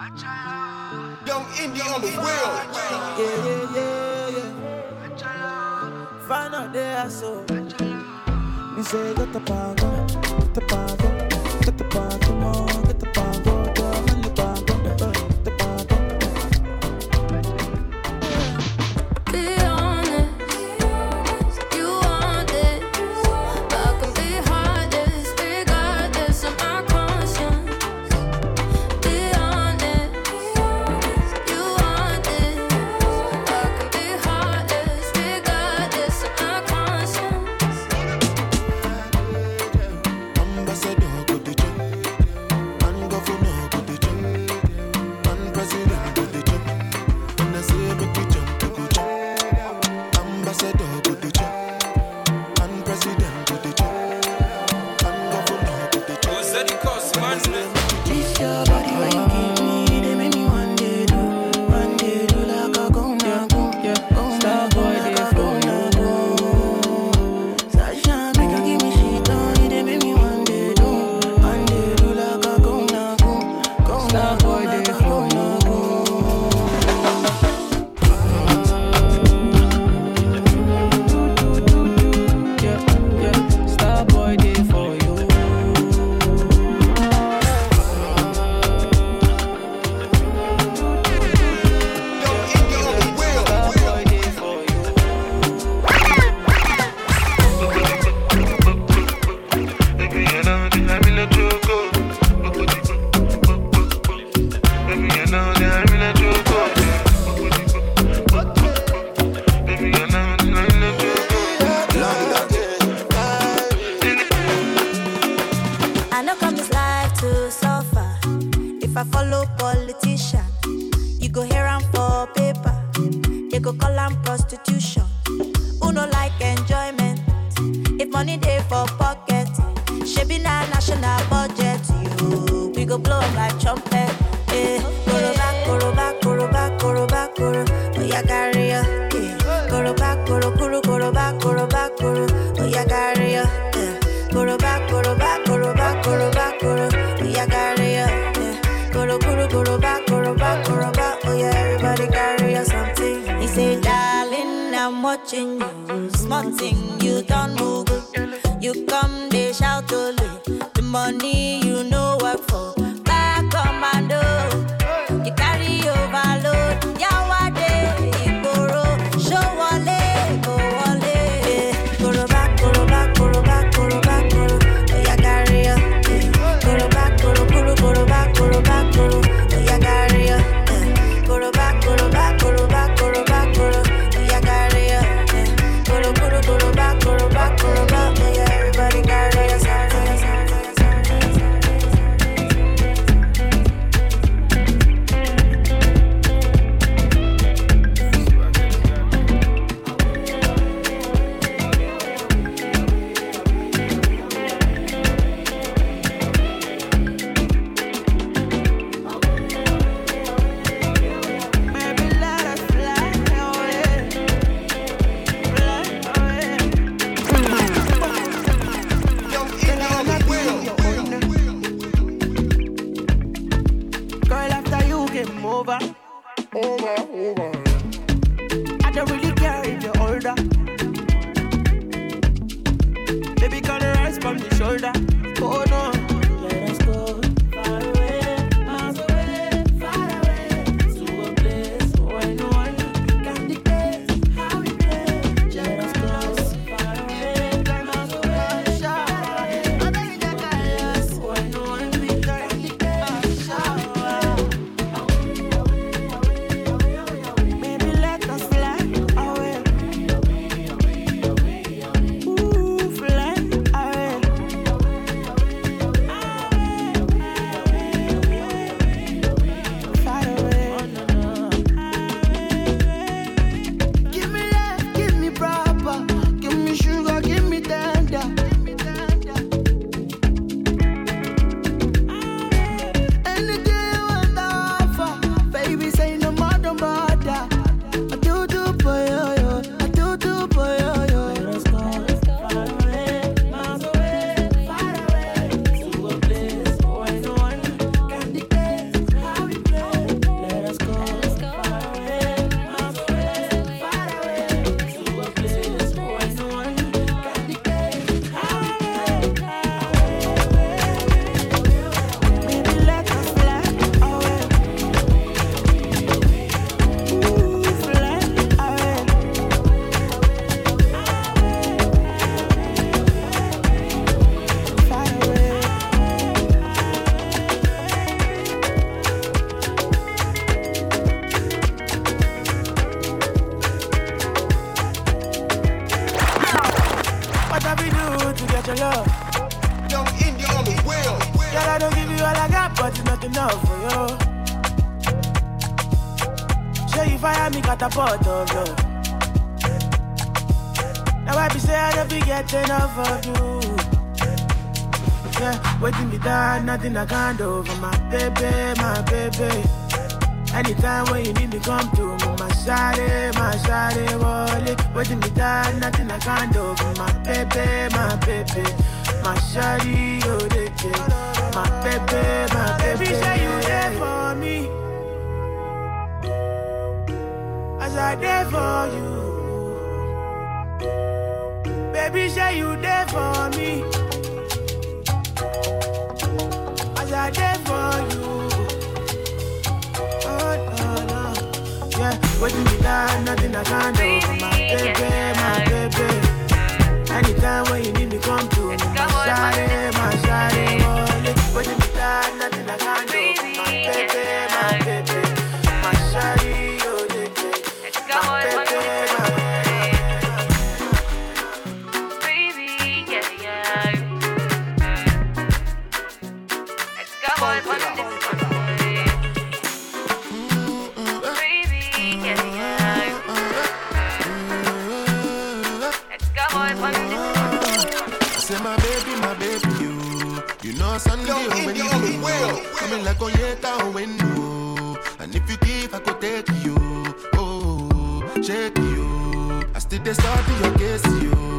Young Inde on the wheel. Yeah, yeah, yeah, yeah. Find out there, so. Me say, got the power, got the power. money day for pocket. She be na national budget, you. We go blow like trumpet. Eh, koroba, koroba, koroba, koroba, koro. Oya carry ya. Eh, koroba, koro, koro, koroba, koroba, koro. Oya carry ya. Eh, koroba, koroba, koroba, koroba, koro. Oya carry ya. Eh, koro, koro, koroba, koroba, koroba. Oya everybody carry something. He say, darling, I'm watching you, small. Nothing I can't do for my baby, my baby. Anytime when you need me, come to me, my shawty, my shawty, wallet. Waiting to die, nothing I can't do for my baby, my baby. My shawty, oh, they My baby, my baby. Baby, say you there for me. As I there for you. Baby, say you there for me cause I did for you. Oh, no, no. Yeah, waiting me down, nothing I can do. My baby, my baby. Anytime when you need me, come to me. My shawty, my shawty, nothing I can do. coming like Onyeka window. And if you give, I could take you. Oh, shake you. I still they to your case, you.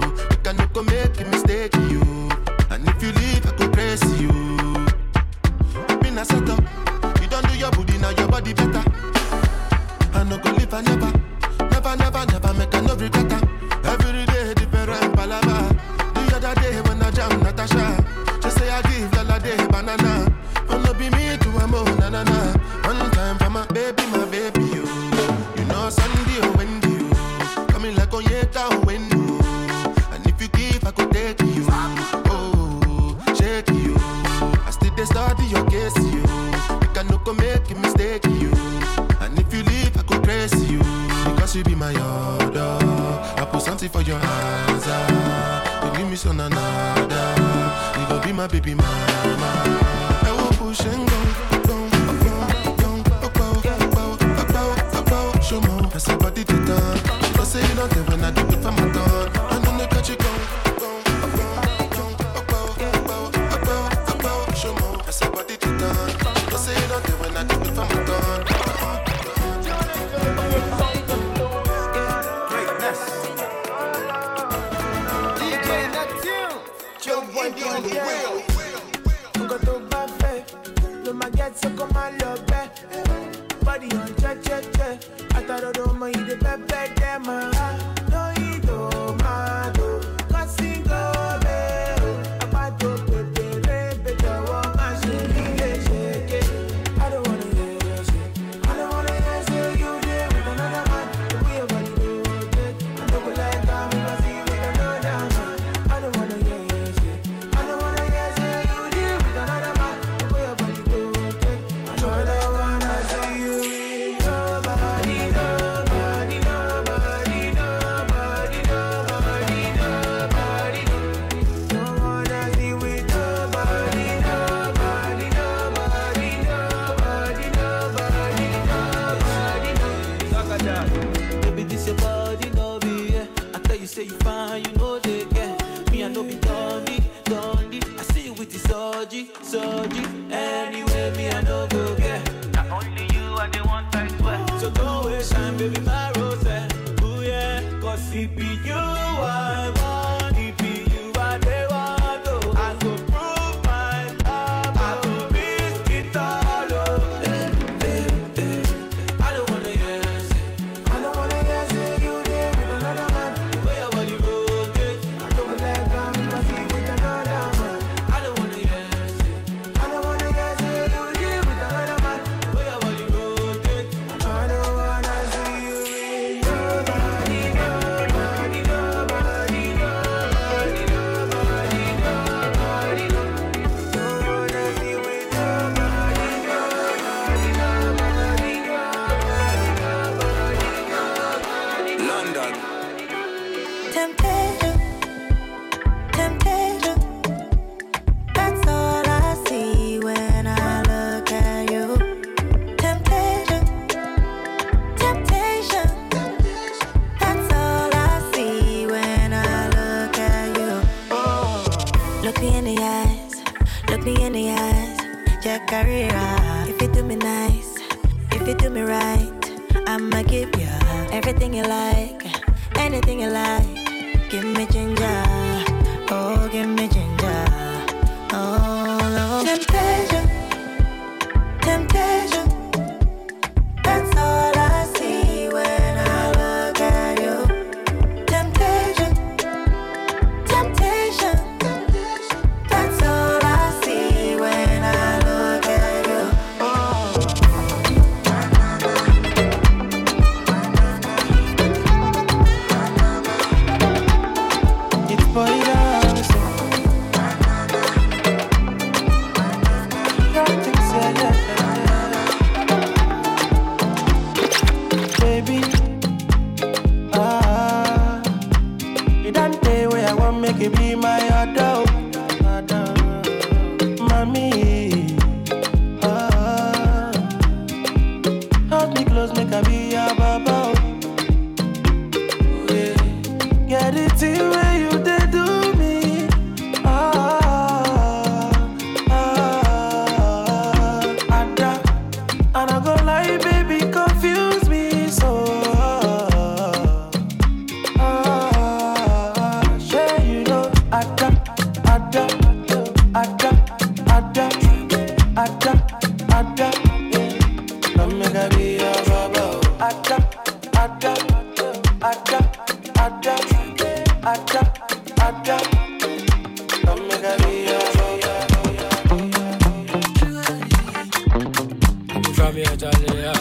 Charlie, I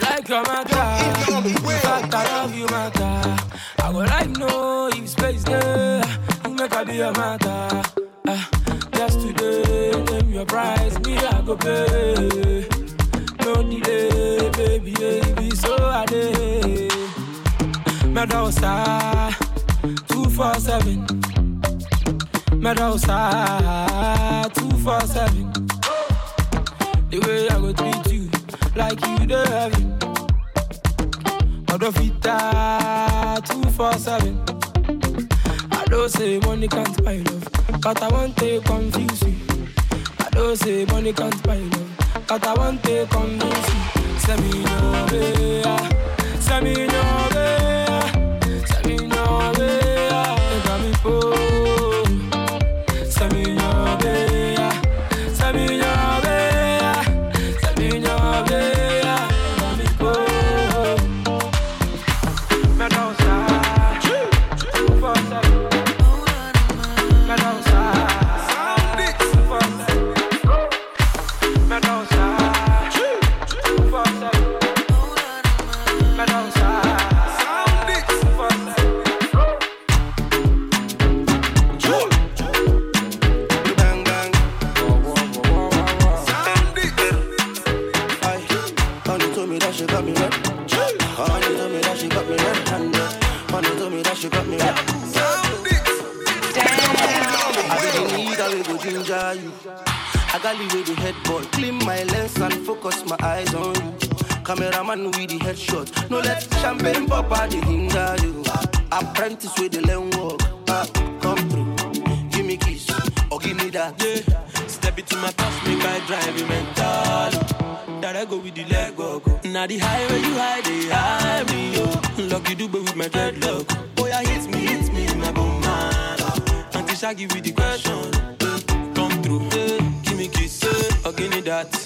like your matter. Fact, I love you, matter. I would like know if space there. You make I be your matter. Ah, just today, your price, me I go pay. No delay, baby, baby, so I day. Meadow two four seven. Meadow two four seven. The way I go treat you, like you the heaven. Odofita two four seven. I don't say money can't buy love, but I want to confuse you. I don't say money can't buy love, but I want to convince you. Send me no way, ah. send me no yo. Lucky do with my dreadlock. Boy, I hit me, hit me, my bone man. Until Shaggy with the question. Come through, give me kiss, or give me that.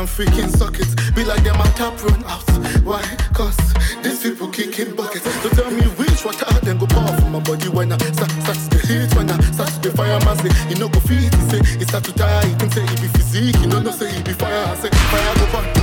Can freaking suck it, be like them on tap run out. Why? Cause these people kicking buckets. So tell me which water then go pour for my body when I start, start to heat when I start to the fire man say you know go feet. He say it start to die. He can say it be physique, you know no say it be fire. I say fire go burn,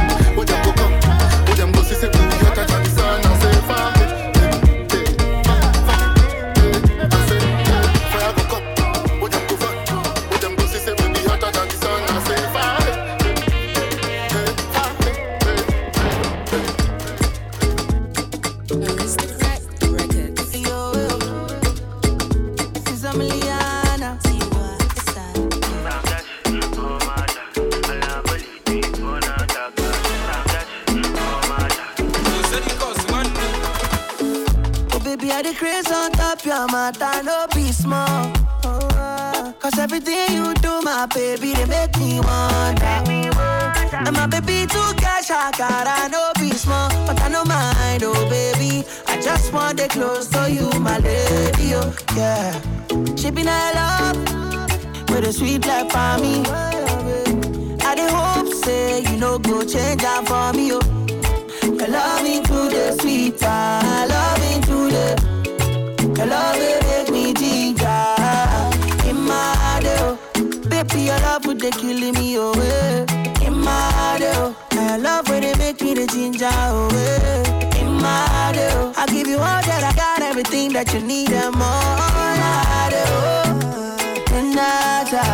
cash, I gotta be small, but I no mind, oh baby. I just want to close to you, my lady, oh yeah. Be not love with a sweet life for me. I dey hope say you no go change am for me, oh. Your loving to the sweet, ah, loving to the, your love will make me ginger. In my heart, oh, baby, your love would they killing that you need that's,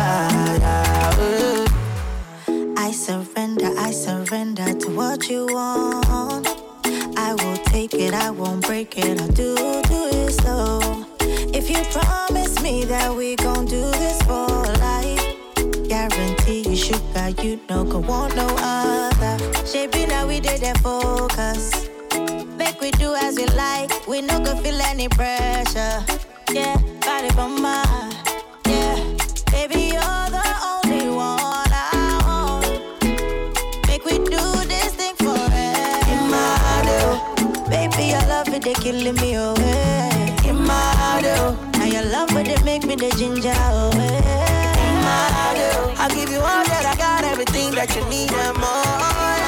ah, oh. I surrender, I surrender to what you want. I will take it, I won't break it, I'll do, do it slow. If you promise me that we gon' do this for life, guarantee you sugar, you know, go want no other. Shaping now we did that focus. Make we do as we like, we no go feel any pressure. Yeah, body from my, yeah. Baby, you're the only one I want. Make we do this thing forever. Heart, oh, Baby, your love it, they killing me away. in my heart, oh. Now your love it, they make me the ginger oh, eh. away. Oh. I give you all that I got, everything that you need and more.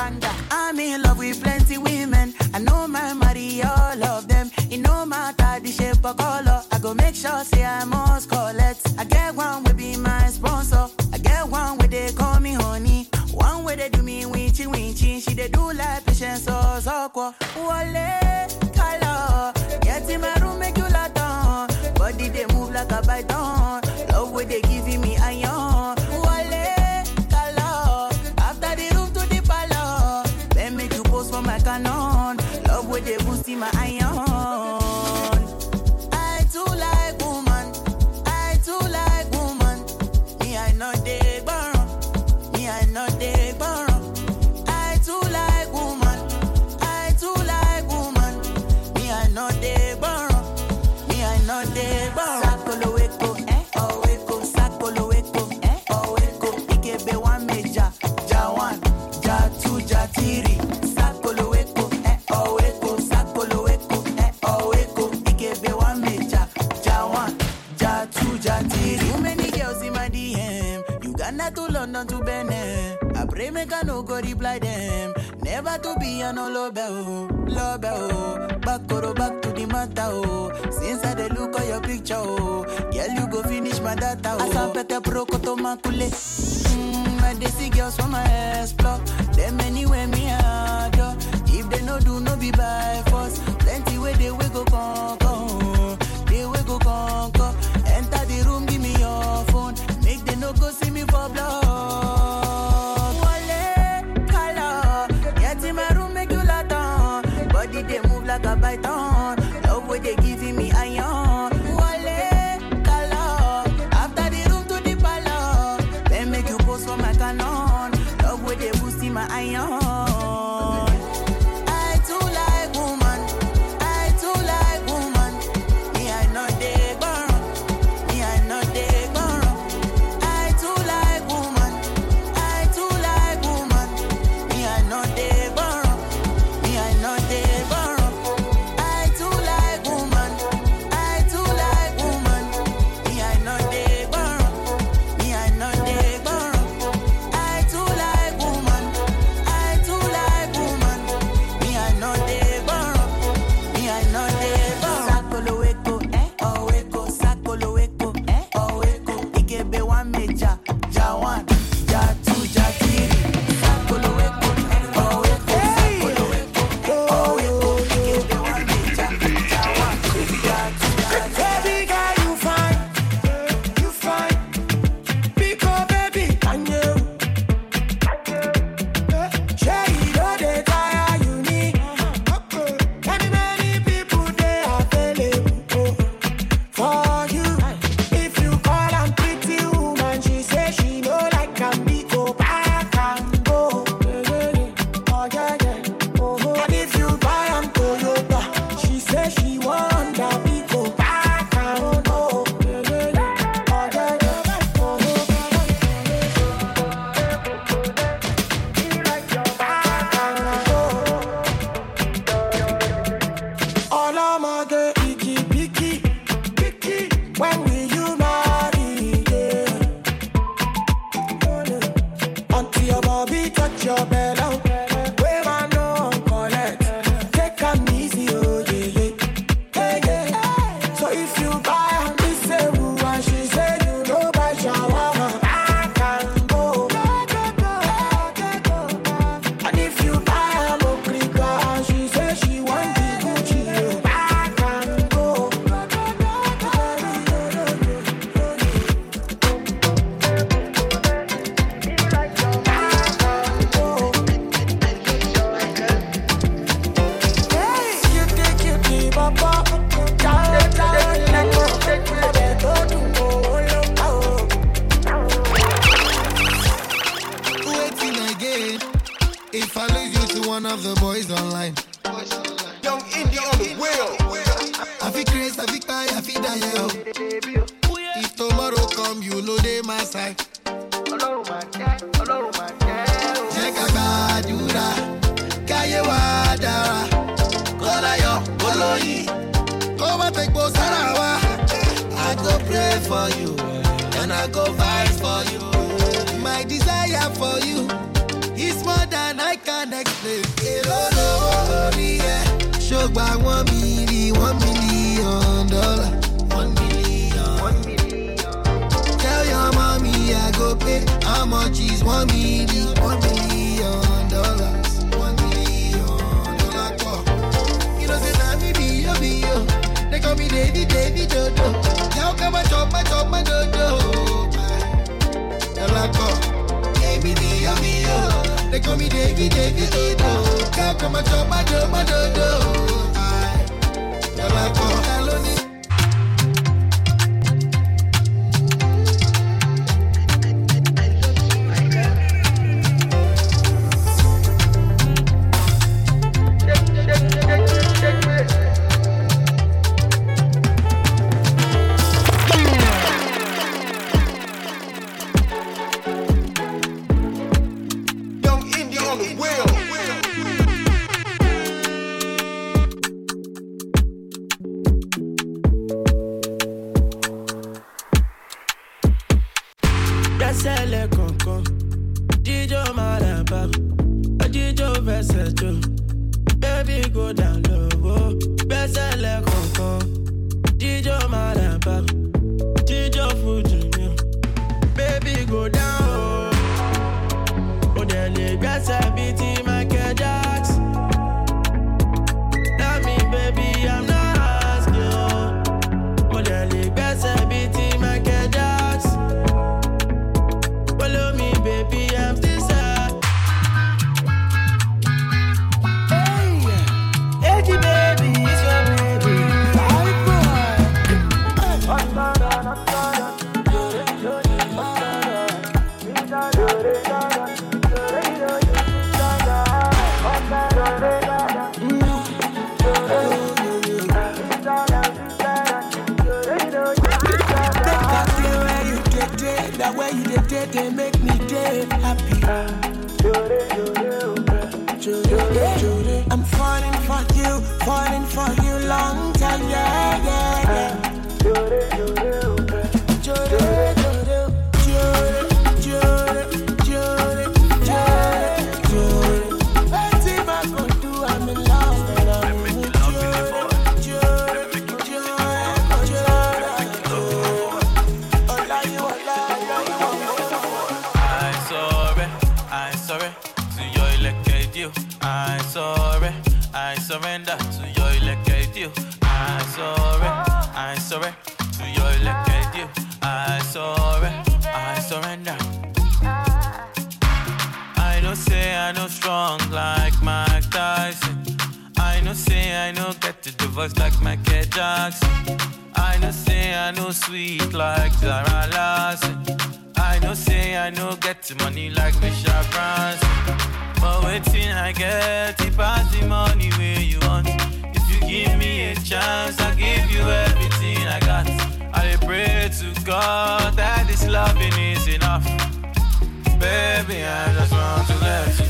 I'm in love with plenty women. I know my marry all of them. It no matter the shape or color. I go make sure say I must collect. I get one will be my sponsor. I get one where they call me honey. One where they do me winchy winchy. She they do like patience so so kwa. Wale koto makule. Mm, I dey see girls from my explore. For my canon. Love way they boosting my iron. Pay. How much is one million? One million dollars. One million dollar. You know say me be yo be yo. They call me Davy Davy Dodo. Come and chop my chop my dodo. Dollar. Davy be yo be yo. They call me Davy Davy Dodo. Come and chop my chop my dodo. Dollar. Kọ̀ọ̀kan, jíjó máa rà bá, jíjó fẹsẹ̀ jò, baby go down low. Oh, Gbẹ́sẹ̀lẹ̀ kọ̀ọ̀kan, jíjó máa rà bá, jíjó fújì mi, baby go down Yeah. I'm falling for you, falling for you long time, yeah, I know say I know sweet like Zara Larsson. I know say I know get money like Michelle Branson. But waiting I get it pass the money where you want. If you give me a chance, I'll give you everything I got. I pray to God that this loving is enough. Baby, I just want to let you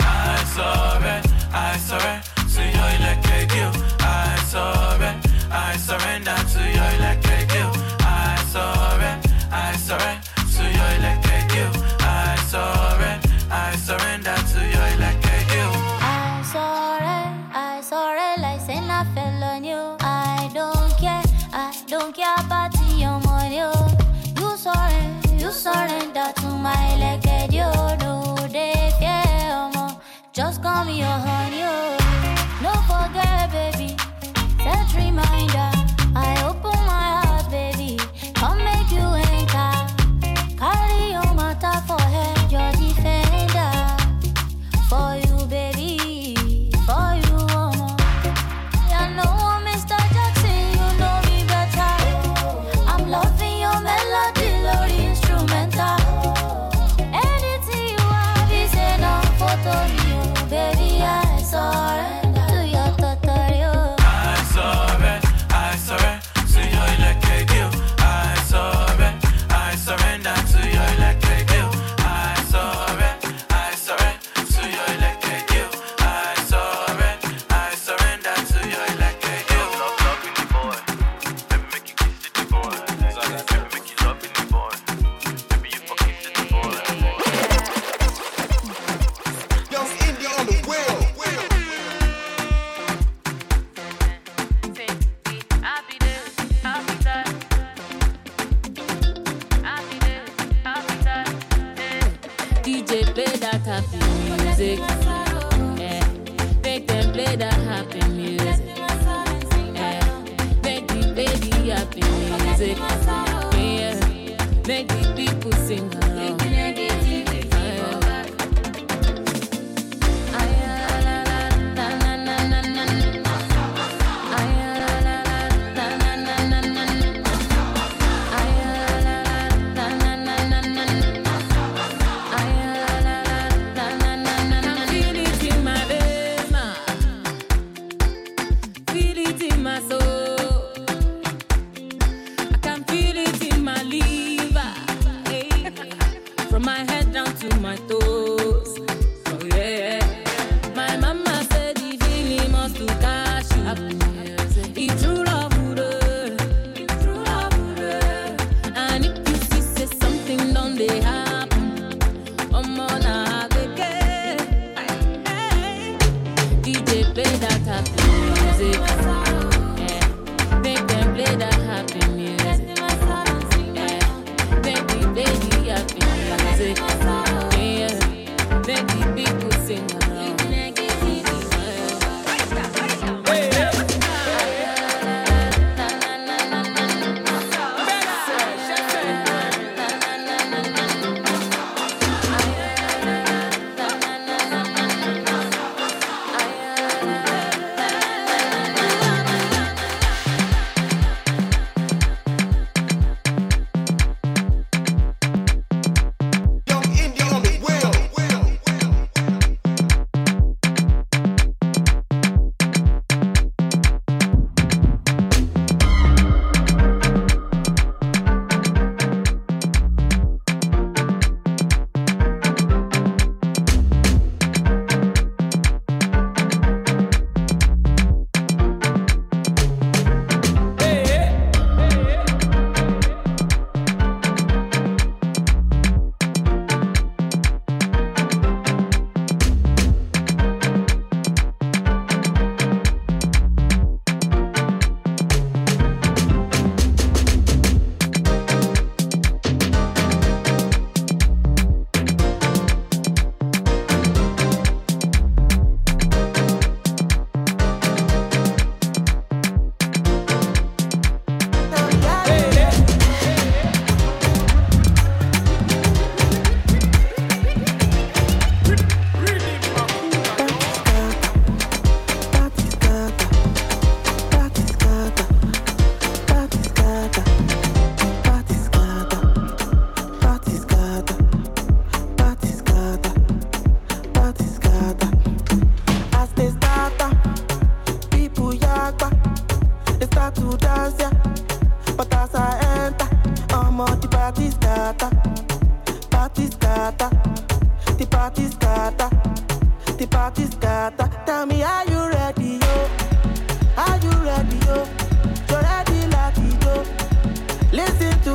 I sorry, I sorry to your electric you. I I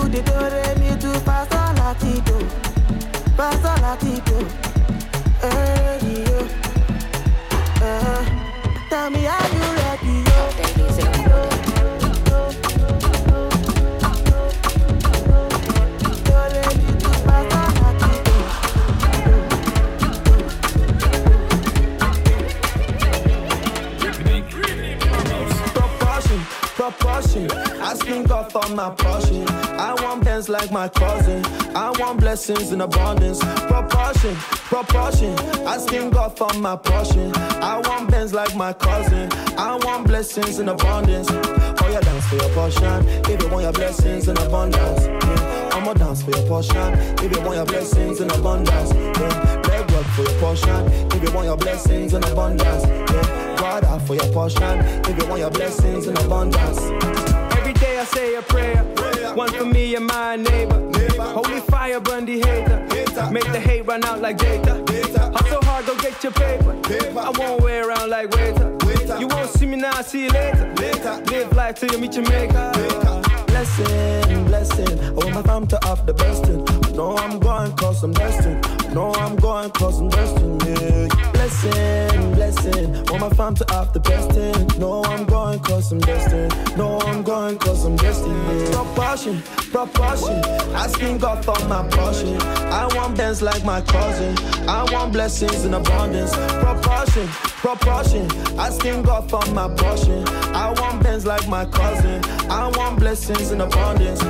To the do re mi do fa sol latido, fa sol latido. Ready, yo. Uh, tell me, are you ready, proportion. Asking God for my portion. I want bands like my cousin. I want blessings in abundance. Proportion, proportion. I Asking God for my portion. I want bands like my cousin. I want blessings in abundance. Oh, yeah, dance for your portion. If you want your blessings in abundance. Yeah. I'ma dance for your portion. If you want your blessings in abundance. Yeah. Leg work for your portion. If you want your blessings in abundance. Yeah. Out for your portion. If you want your blessings in abundance. Every day I say a prayer. One for me and my neighbor. Holy fire burn the hater. Make the hate run out like data. Hustle hard, go get your paper. I won't wear around like waiter. You won't see me now, see you later. Live life till you meet your maker. Blessing, blessing. I want my fam to have the best No, I'm going cause I'm destined. No, I'm going cause I'm destined. Yeah. Blessing, blessing. Want my fam to have the best thing. No, I'm going cause I'm destined. No, I'm going cause I'm destined. Proportion, proportion. Asking God for my portion. I want bands like my cousin. I want blessings in abundance. Proportion, proportion. Asking God for my portion. I want bands like my cousin. I want blessings in abundance.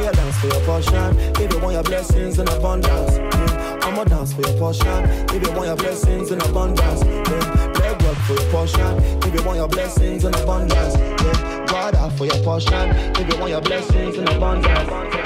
Oh, yeah, dance for your portion. If you want your blessings in abundance. Yeah. I'ma dance for your portion. If you want your blessings in abundance. Yeah. Leg work for your portion. If you want your blessings in abundance. Yeah. God out for your portion. If you want your blessings in abundance.